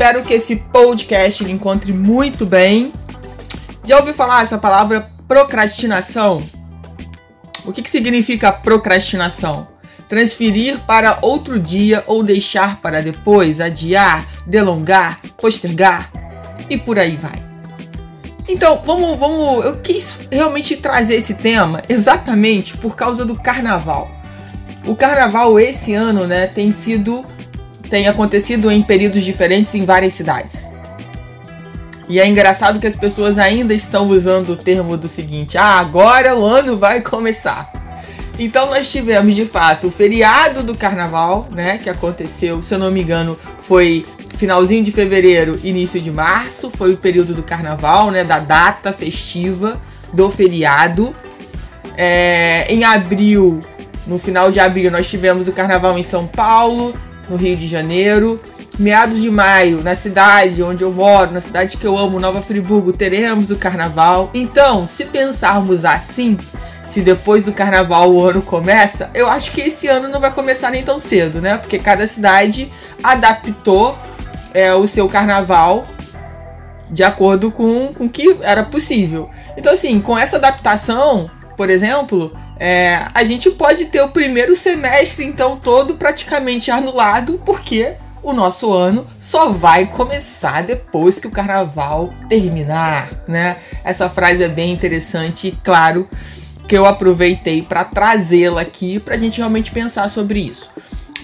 Espero que esse podcast lhe encontre muito bem. Já ouviu falar essa palavra procrastinação? O que, que significa procrastinação? Transferir para outro dia ou deixar para depois, adiar, delongar, postergar e por aí vai. Então, vamos, vamos. Eu quis realmente trazer esse tema exatamente por causa do carnaval. O carnaval esse ano, né, tem sido tem acontecido em períodos diferentes em várias cidades. E é engraçado que as pessoas ainda estão usando o termo do seguinte: ah, agora o ano vai começar. Então nós tivemos de fato o feriado do carnaval, né, que aconteceu, se eu não me engano, foi finalzinho de fevereiro, início de março, foi o período do carnaval, né, da data festiva do feriado. É, em abril, no final de abril, nós tivemos o carnaval em São Paulo, no Rio de Janeiro. Meados de maio, na cidade onde eu moro, na cidade que eu amo, Nova Friburgo, teremos o carnaval. Então, se pensarmos assim, se depois do carnaval o ano começa, eu acho que esse ano não vai começar nem tão cedo, né? Porque cada cidade adaptou é, o seu carnaval de acordo com o que era possível. Então, assim, com essa adaptação, por exemplo, é, a gente pode ter o primeiro semestre, então, todo praticamente anulado, porque o nosso ano só vai começar depois que o carnaval terminar, né? Essa frase é bem interessante e, claro, que eu aproveitei para trazê-la aqui para a gente realmente pensar sobre isso.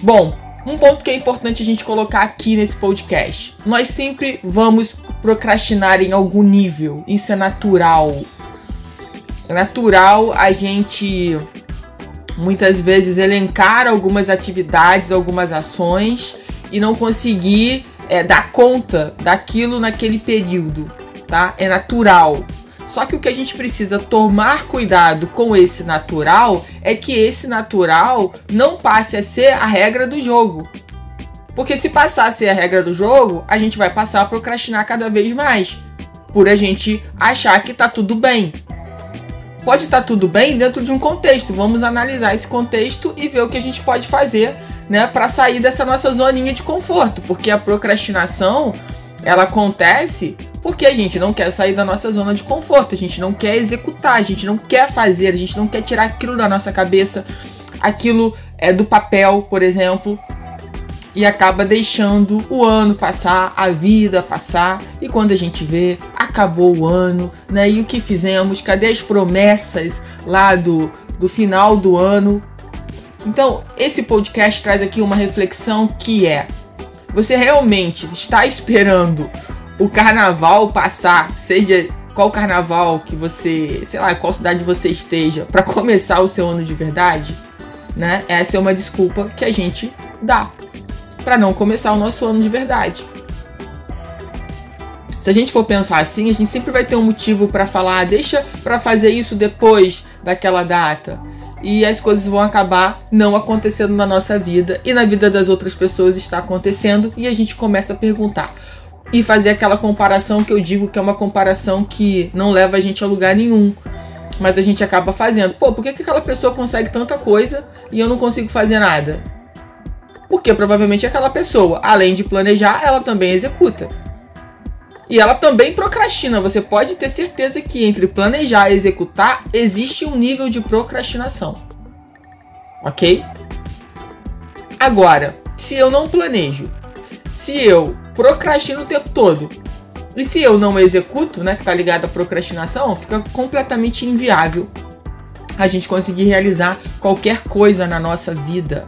Bom, um ponto que é importante a gente colocar aqui nesse podcast: nós sempre vamos procrastinar em algum nível, isso é natural. É natural a gente muitas vezes elencar algumas atividades, algumas ações e não conseguir é, dar conta daquilo naquele período, tá? É natural. Só que o que a gente precisa tomar cuidado com esse natural é que esse natural não passe a ser a regra do jogo. Porque se passar a ser a regra do jogo, a gente vai passar a procrastinar cada vez mais. Por a gente achar que tá tudo bem pode estar tá tudo bem dentro de um contexto. Vamos analisar esse contexto e ver o que a gente pode fazer, né, para sair dessa nossa zoninha de conforto, porque a procrastinação ela acontece porque a gente não quer sair da nossa zona de conforto, a gente não quer executar, a gente não quer fazer, a gente não quer tirar aquilo da nossa cabeça, aquilo é do papel, por exemplo, e acaba deixando o ano passar, a vida passar, e quando a gente vê, acabou o ano, né? E o que fizemos? Cadê as promessas lá do, do final do ano? Então, esse podcast traz aqui uma reflexão que é: você realmente está esperando o carnaval passar, seja qual carnaval que você, sei lá, qual cidade você esteja, para começar o seu ano de verdade? Né? Essa é uma desculpa que a gente dá para não começar o nosso ano de verdade. Se a gente for pensar assim, a gente sempre vai ter um motivo para falar, ah, deixa para fazer isso depois daquela data. E as coisas vão acabar não acontecendo na nossa vida e na vida das outras pessoas está acontecendo e a gente começa a perguntar e fazer aquela comparação que eu digo que é uma comparação que não leva a gente a lugar nenhum. Mas a gente acaba fazendo. Pô, por que, que aquela pessoa consegue tanta coisa e eu não consigo fazer nada? Porque provavelmente aquela pessoa, além de planejar, ela também executa. E ela também procrastina. Você pode ter certeza que entre planejar e executar existe um nível de procrastinação. Ok? Agora, se eu não planejo, se eu procrastino o tempo todo, e se eu não executo, né, que tá ligado à procrastinação, fica completamente inviável a gente conseguir realizar qualquer coisa na nossa vida.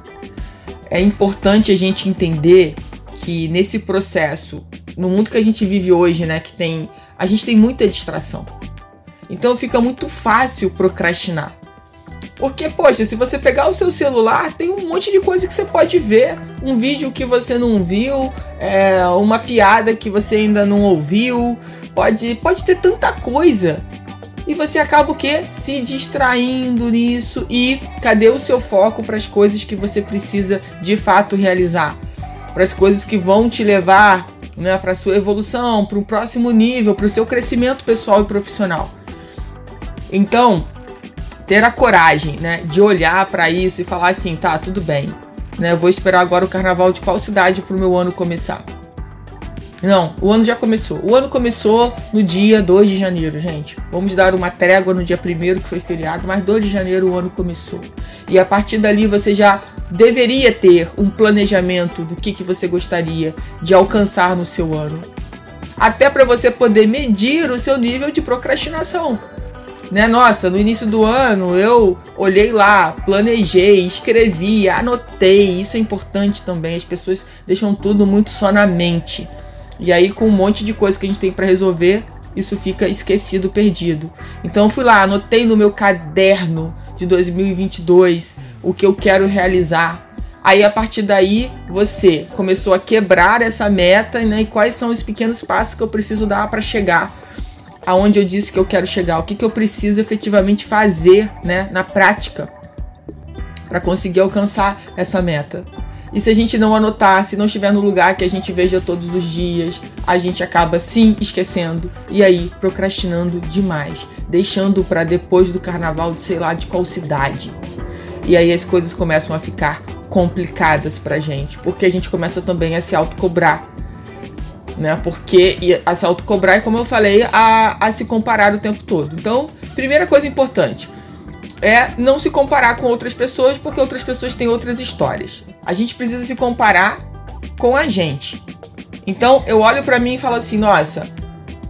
É importante a gente entender que nesse processo no mundo que a gente vive hoje, né, que tem a gente tem muita distração. Então fica muito fácil procrastinar. Porque, poxa, se você pegar o seu celular, tem um monte de coisa que você pode ver. Um vídeo que você não viu, é, uma piada que você ainda não ouviu. Pode, pode ter tanta coisa. E você acaba o quê? Se distraindo nisso. E cadê o seu foco para as coisas que você precisa de fato realizar? Para as coisas que vão te levar né, para sua evolução, para o próximo nível, para o seu crescimento pessoal e profissional. Então, ter a coragem, né, de olhar para isso e falar assim, tá, tudo bem, né, vou esperar agora o carnaval de qual cidade para o meu ano começar. Não, o ano já começou. O ano começou no dia 2 de janeiro, gente. Vamos dar uma trégua no dia 1 que foi feriado, mas 2 de janeiro o ano começou. E a partir dali você já deveria ter um planejamento do que, que você gostaria de alcançar no seu ano. Até para você poder medir o seu nível de procrastinação né? Nossa, no início do ano eu olhei lá, planejei, escrevi, anotei. Isso é importante também. As pessoas deixam tudo muito só na mente. E aí, com um monte de coisa que a gente tem para resolver, isso fica esquecido, perdido. Então, eu fui lá, anotei no meu caderno de 2022 o que eu quero realizar. Aí, a partir daí, você começou a quebrar essa meta né, e quais são os pequenos passos que eu preciso dar para chegar aonde eu disse que eu quero chegar, o que, que eu preciso efetivamente fazer né, na prática para conseguir alcançar essa meta. E se a gente não anotar, se não estiver no lugar que a gente veja todos os dias, a gente acaba sim esquecendo e aí procrastinando demais, deixando para depois do carnaval de sei lá de qual cidade. E aí as coisas começam a ficar complicadas pra gente, porque a gente começa também a se autocobrar né? Porque a se autocobrar e, como eu falei, a, a se comparar o tempo todo. Então, primeira coisa importante é não se comparar com outras pessoas, porque outras pessoas têm outras histórias. A gente precisa se comparar com a gente. Então, eu olho para mim e falo assim: nossa,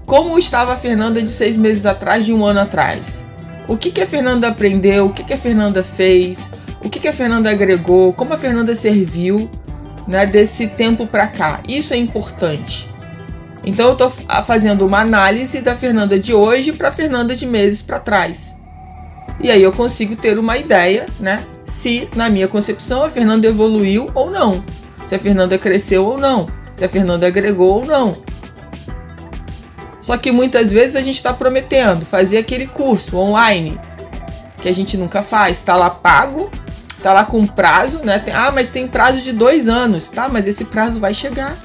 como estava a Fernanda de seis meses atrás, de um ano atrás? O que, que a Fernanda aprendeu? O que, que a Fernanda fez? O que, que a Fernanda agregou? Como a Fernanda serviu né, desse tempo para cá? Isso é importante. Então eu estou fazendo uma análise da Fernanda de hoje para a Fernanda de meses para trás. E aí eu consigo ter uma ideia, né? Se na minha concepção a Fernanda evoluiu ou não, se a Fernanda cresceu ou não, se a Fernanda agregou ou não. Só que muitas vezes a gente está prometendo fazer aquele curso online que a gente nunca faz, está lá pago, está lá com prazo, né? Tem, ah, mas tem prazo de dois anos, tá? Mas esse prazo vai chegar.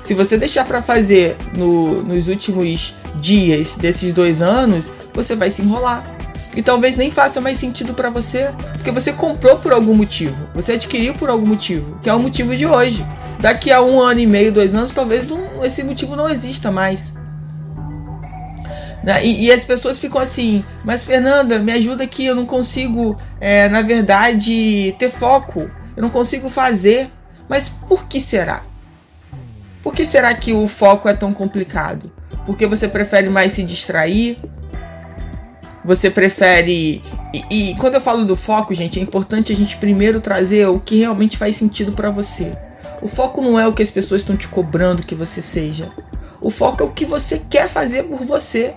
Se você deixar para fazer no, nos últimos dias desses dois anos, você vai se enrolar. E talvez nem faça mais sentido para você, porque você comprou por algum motivo, você adquiriu por algum motivo, que é o motivo de hoje. Daqui a um ano e meio, dois anos, talvez não, esse motivo não exista mais. Né? E, e, as pessoas ficam assim, mas Fernanda, me ajuda aqui, eu não consigo, é, na verdade, ter foco, eu não consigo fazer. Mas por que será? Por que será que o foco é tão complicado? Porque você prefere mais se distrair? Você prefere. E, e quando eu falo do foco, gente, é importante a gente primeiro trazer o que realmente faz sentido para você. O foco não é o que as pessoas estão te cobrando que você seja. O foco é o que você quer fazer por você.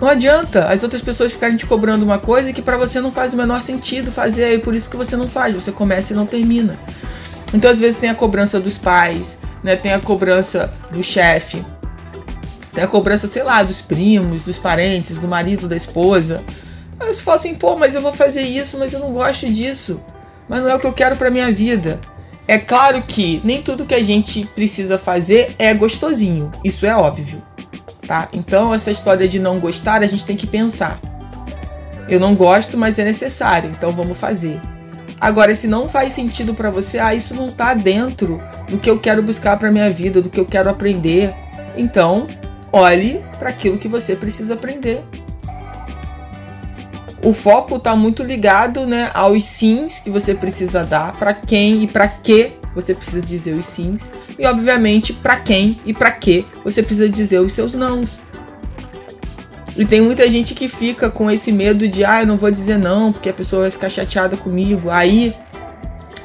Não adianta as outras pessoas ficarem te cobrando uma coisa que para você não faz o menor sentido fazer, e por isso que você não faz, você começa e não termina. Então, às vezes, tem a cobrança dos pais, né? Tem a cobrança do chefe, tem a cobrança, sei lá, dos primos, dos parentes, do marido, da esposa. Aí você fala assim, pô, mas eu vou fazer isso, mas eu não gosto disso. Mas não é o que eu quero pra minha vida. É claro que nem tudo que a gente precisa fazer é gostosinho. Isso é óbvio. Tá? Então, essa história de não gostar, a gente tem que pensar. Eu não gosto, mas é necessário, então vamos fazer. Agora, se não faz sentido para você, ah, isso não tá dentro do que eu quero buscar para minha vida, do que eu quero aprender. Então, olhe para aquilo que você precisa aprender. O foco está muito ligado, né, aos sims que você precisa dar, para quem e para que você precisa dizer os sims, e obviamente para quem e para que você precisa dizer os seus nãos. E tem muita gente que fica com esse medo de, ah, eu não vou dizer não, porque a pessoa vai ficar chateada comigo. Aí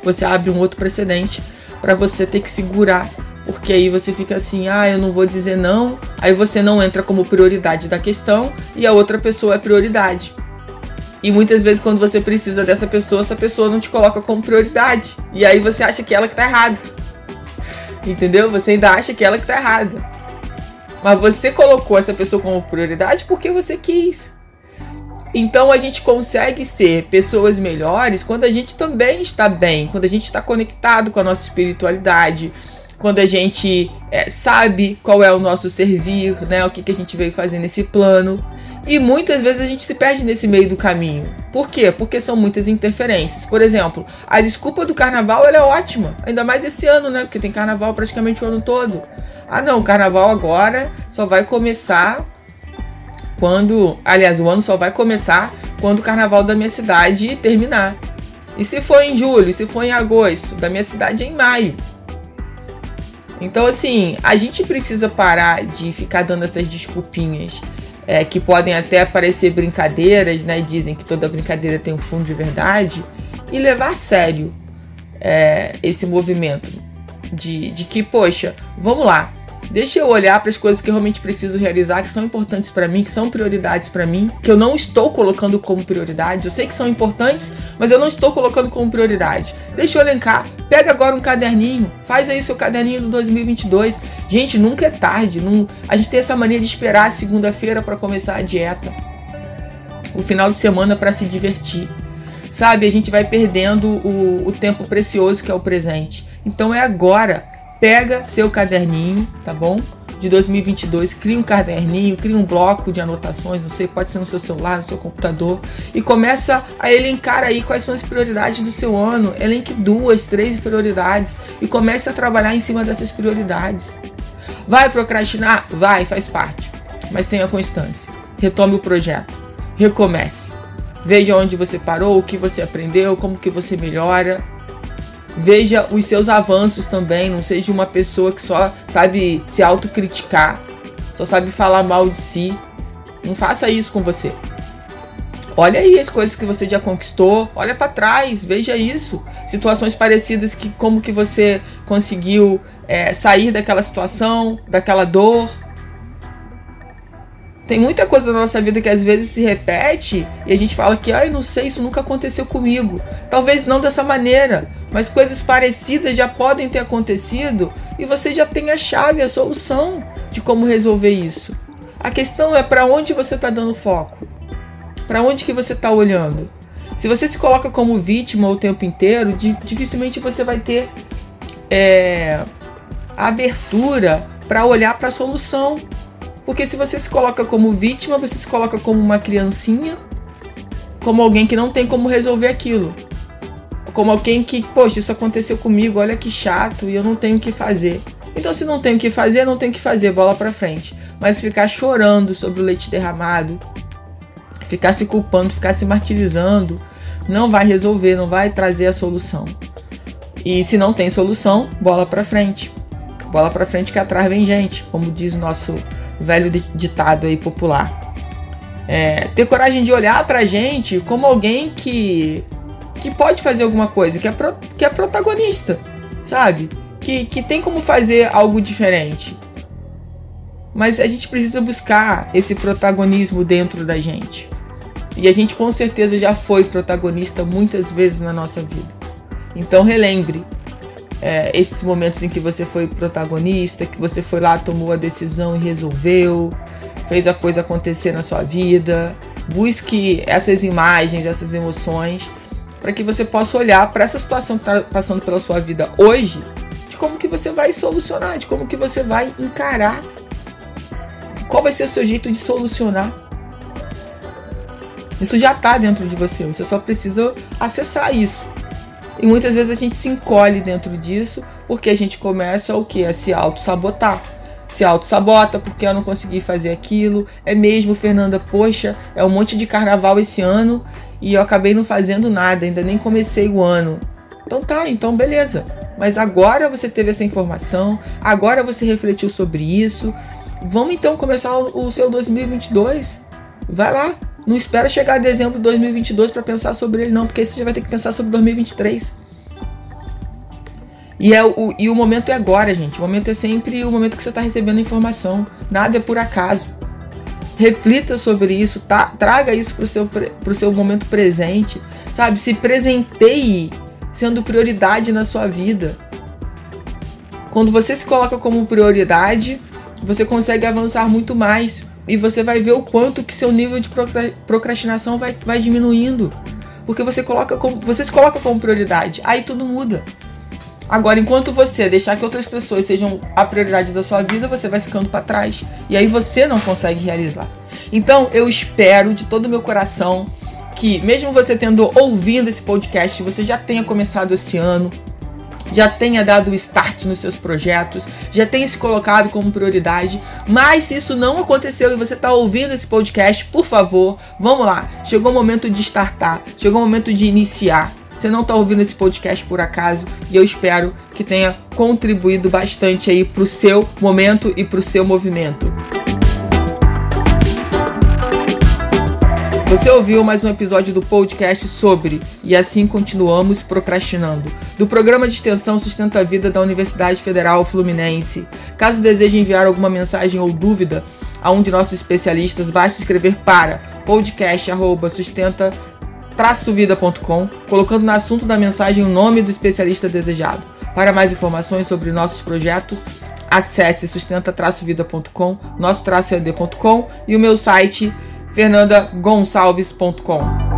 você abre um outro precedente para você ter que segurar. Porque aí você fica assim, ah, eu não vou dizer não. Aí você não entra como prioridade da questão e a outra pessoa é prioridade. E muitas vezes quando você precisa dessa pessoa, essa pessoa não te coloca como prioridade. E aí você acha que ela que tá errada. Entendeu? Você ainda acha que ela que tá errada. Mas você colocou essa pessoa como prioridade porque você quis. Então a gente consegue ser pessoas melhores quando a gente também está bem, quando a gente está conectado com a nossa espiritualidade, quando a gente é, sabe qual é o nosso servir, né? O que, que a gente veio fazer nesse plano. E muitas vezes a gente se perde nesse meio do caminho. Por quê? Porque são muitas interferências. Por exemplo, a desculpa do carnaval ela é ótima. Ainda mais esse ano, né? Porque tem carnaval praticamente o ano todo. Ah não, o carnaval agora só vai começar quando. Aliás, o ano só vai começar quando o carnaval da minha cidade terminar. E se for em julho, se for em agosto, da minha cidade é em maio. Então, assim, a gente precisa parar de ficar dando essas desculpinhas é, que podem até parecer brincadeiras, né? Dizem que toda brincadeira tem um fundo de verdade, e levar a sério é, esse movimento de, de que, poxa, vamos lá, Deixa eu olhar para as coisas que eu realmente preciso realizar, que são importantes para mim, que são prioridades para mim, que eu não estou colocando como prioridade. Eu sei que são importantes, mas eu não estou colocando como prioridade. Deixa eu elencar. Pega agora um caderninho, faz aí seu caderninho do 2022. Gente, nunca é tarde. Não... A gente tem essa mania de esperar a segunda-feira para começar a dieta, o final de semana para se divertir sabe? A gente vai perdendo o, o, tempo precioso que é o presente. Então é agora pega seu caderninho, tá bom? De 2022, cria um caderninho, cria um bloco de anotações, não sei, pode ser no seu celular, no seu computador, e começa a elencar aí quais são as prioridades do seu ano. Elenque duas, três prioridades e comece a trabalhar em cima dessas prioridades. Vai procrastinar? Vai, faz parte. Mas tenha constância. Retome o projeto. Recomece. Veja onde você parou, o que você aprendeu, como que você melhora Veja os seus avanços também, não seja uma pessoa que só sabe se autocriticar, só sabe falar mal de si. Não faça isso com você. Olha aí as coisas que você já conquistou, olha para trás, veja isso. Situações parecidas que como que você conseguiu é, sair daquela situação, daquela dor. Tem muita coisa na nossa vida que às vezes se repete e a gente fala que, ai, não sei, isso nunca aconteceu comigo. Talvez não dessa maneira, mas coisas parecidas já podem ter acontecido e você já tem a chave, a solução de como resolver isso. A questão é para onde você está dando foco, para onde que você está olhando. Se você se coloca como vítima o tempo inteiro, dificilmente você vai ter é, abertura para olhar para a solução. Porque se você se coloca como vítima, você se coloca como uma criancinha, como alguém que não tem como resolver aquilo como alguém que, poxa, isso aconteceu comigo, olha que chato e eu não tenho o que fazer. Então, se não tem o que fazer, não tem o que fazer, bola pra frente. Mas ficar chorando sobre o leite derramado, ficar se culpando, ficar se martirizando, não vai resolver, não vai trazer a solução. E se não tem solução, bola pra frente. Bola pra frente que atrás vem gente, como diz o nosso velho ditado aí popular. É, ter coragem de olhar pra gente como alguém que que pode fazer alguma coisa, que é, pro, que é protagonista, sabe? Que, que tem como fazer algo diferente. Mas a gente precisa buscar esse protagonismo dentro da gente. E a gente com certeza já foi protagonista muitas vezes na nossa vida. Então relembre é, esses momentos em que você foi protagonista, que você foi lá, tomou a decisão e resolveu, fez a coisa acontecer na sua vida. Busque essas imagens, essas emoções para que você possa olhar para essa situação que está passando pela sua vida hoje, de como que você vai solucionar, de como que você vai encarar, qual vai ser o seu jeito de solucionar. Isso já está dentro de você, você só precisa acessar isso. E muitas vezes a gente se encolhe dentro disso porque a gente começa o que? A se auto-sabotar. Se auto-sabota porque eu não consegui fazer aquilo. É mesmo, Fernanda, poxa, é um monte de carnaval esse ano e eu acabei não fazendo nada, ainda nem comecei o ano. Então tá, então beleza. Mas agora você teve essa informação, agora você refletiu sobre isso. Vamos então começar o, seu 2022. Vai lá, não espera chegar dezembro de 2022 para pensar sobre ele não, porque você já vai ter que pensar sobre 2023. E, é o, e o momento é agora, gente. O momento é sempre o momento que você está recebendo a informação. Nada é por acaso. Reflita sobre isso, tá? traga isso para o seu, pro seu momento presente, sabe? Se presenteie sendo prioridade na sua vida. Quando você se coloca como prioridade, você consegue avançar muito mais e você vai ver o quanto que seu nível de procrastinação vai, vai diminuindo. Porque você, coloca como, você se coloca como prioridade. Aí tudo muda. Agora, enquanto você deixar que outras pessoas sejam a prioridade da sua vida, você vai ficando para trás. E aí você não consegue realizar. Então, eu espero de todo o meu coração que, mesmo você tendo ouvido esse podcast, você já tenha começado esse ano já tenha dado o start nos seus projetos, já tenha se colocado como prioridade. Mas se isso não aconteceu e você está ouvindo esse podcast, por favor, vamos lá. Chegou o momento de startar, chegou o momento de iniciar. Você não está ouvindo esse podcast por acaso e eu espero que tenha contribuído bastante aí para o seu momento e para o seu movimento. Você ouviu mais um episódio do podcast sobre E assim continuamos procrastinando, do programa de extensão Sustenta a Vida da Universidade Federal Fluminense. Caso deseje enviar alguma mensagem ou dúvida a um de nossos especialistas, basta escrever para podcast@sustenta vida.com, colocando no assunto da mensagem o nome do especialista desejado. Para mais informações sobre nossos projetos, acesse sustenta-vida.com, nosso-ed.com e o meu site fernandagonçalves.com.